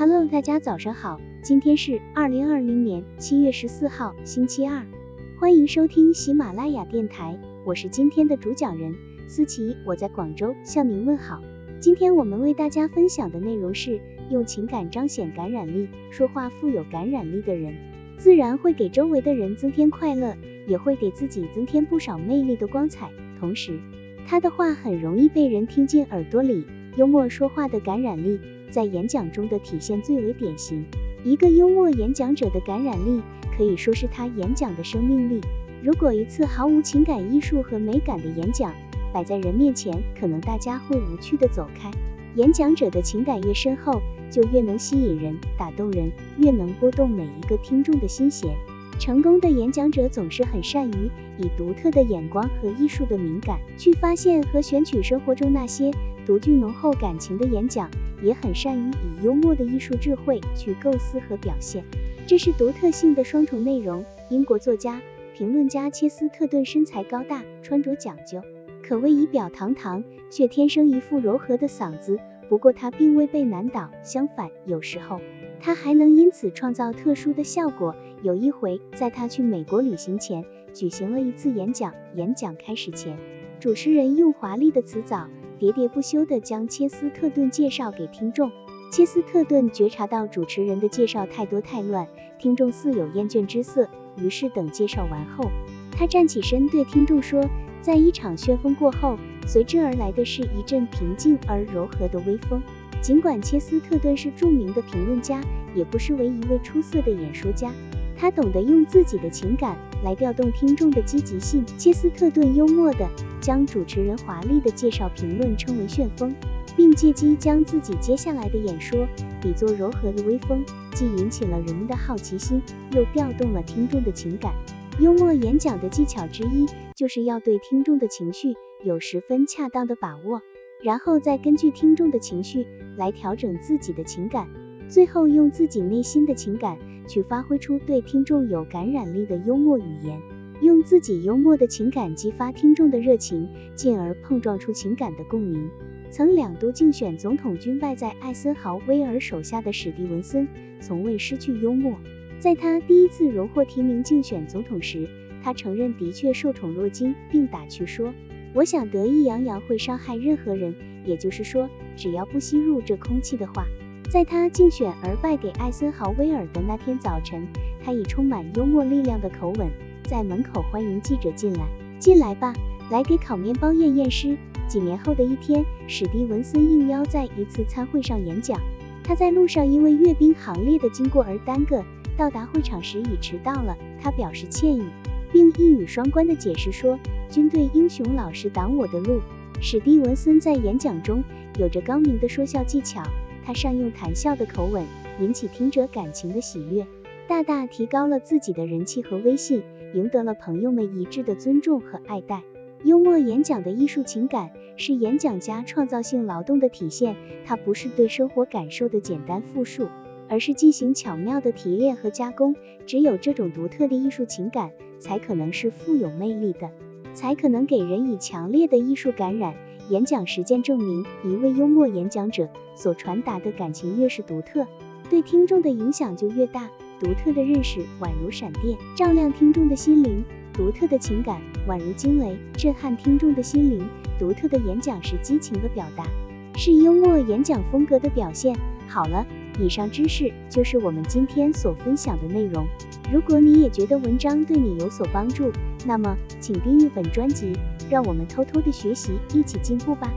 Hello，大家早上好，今天是二零二零年七月十四号，星期二，欢迎收听喜马拉雅电台，我是今天的主讲人思琪，我在广州向您问好。今天我们为大家分享的内容是用情感彰显感染力，说话富有感染力的人，自然会给周围的人增添快乐，也会给自己增添不少魅力的光彩。同时，他的话很容易被人听进耳朵里，幽默说话的感染力。在演讲中的体现最为典型。一个幽默演讲者的感染力，可以说是他演讲的生命力。如果一次毫无情感艺术和美感的演讲摆在人面前，可能大家会无趣的走开。演讲者的情感越深厚，就越能吸引人、打动人，越能拨动每一个听众的心弦。成功的演讲者总是很善于以独特的眼光和艺术的敏感，去发现和选取生活中那些独具浓厚感情的演讲。也很善于以幽默的艺术智慧去构思和表现，这是独特性的双重内容。英国作家、评论家切斯特顿身材高大，穿着讲究，可谓仪表堂堂，却天生一副柔和的嗓子。不过他并未被难倒，相反，有时候他还能因此创造特殊的效果。有一回，在他去美国旅行前，举行了一次演讲。演讲开始前，主持人用华丽的词藻。喋喋不休地将切斯特顿介绍给听众。切斯特顿觉察到主持人的介绍太多太乱，听众似有厌倦之色，于是等介绍完后，他站起身对听众说：“在一场旋风过后，随之而来的是一阵平静而柔和的微风。”尽管切斯特顿是著名的评论家，也不失为一位出色的演说家。他懂得用自己的情感来调动听众的积极性。切斯特顿幽默地将主持人华丽的介绍评论称为旋风，并借机将自己接下来的演说比作柔和的微风，既引起了人们的好奇心，又调动了听众的情感。幽默演讲的技巧之一，就是要对听众的情绪有十分恰当的把握，然后再根据听众的情绪来调整自己的情感，最后用自己内心的情感。去发挥出对听众有感染力的幽默语言，用自己幽默的情感激发听众的热情，进而碰撞出情感的共鸣。曾两度竞选总统均败在艾森豪威尔手下的史蒂文森，从未失去幽默。在他第一次荣获提名竞选总统时，他承认的确受宠若惊，并打趣说：“我想得意洋洋会伤害任何人，也就是说，只要不吸入这空气的话。”在他竞选而败给艾森豪威尔的那天早晨，他以充满幽默力量的口吻在门口欢迎记者进来。进来吧，来给烤面包验验尸。几年后的一天，史蒂文森应邀在一次参会上演讲。他在路上因为阅兵行列的经过而耽搁，到达会场时已迟到了。他表示歉意，并一语双关的解释说：“军队英雄老是挡我的路。”史蒂文森在演讲中有着高明的说笑技巧。他善用谈笑的口吻，引起听者感情的喜悦，大大提高了自己的人气和威信，赢得了朋友们一致的尊重和爱戴。幽默演讲的艺术情感是演讲家创造性劳动的体现，它不是对生活感受的简单复述，而是进行巧妙的提炼和加工。只有这种独特的艺术情感，才可能是富有魅力的，才可能给人以强烈的艺术感染。演讲实践证明，一位幽默演讲者所传达的感情越是独特，对听众的影响就越大。独特的认识宛如闪电，照亮听众的心灵；独特的情感宛如惊雷，震撼听众的心灵。独特的演讲是激情的表达，是幽默演讲风格的表现。好了，以上知识就是我们今天所分享的内容。如果你也觉得文章对你有所帮助，那么请订阅本专辑。让我们偷偷的学习，一起进步吧。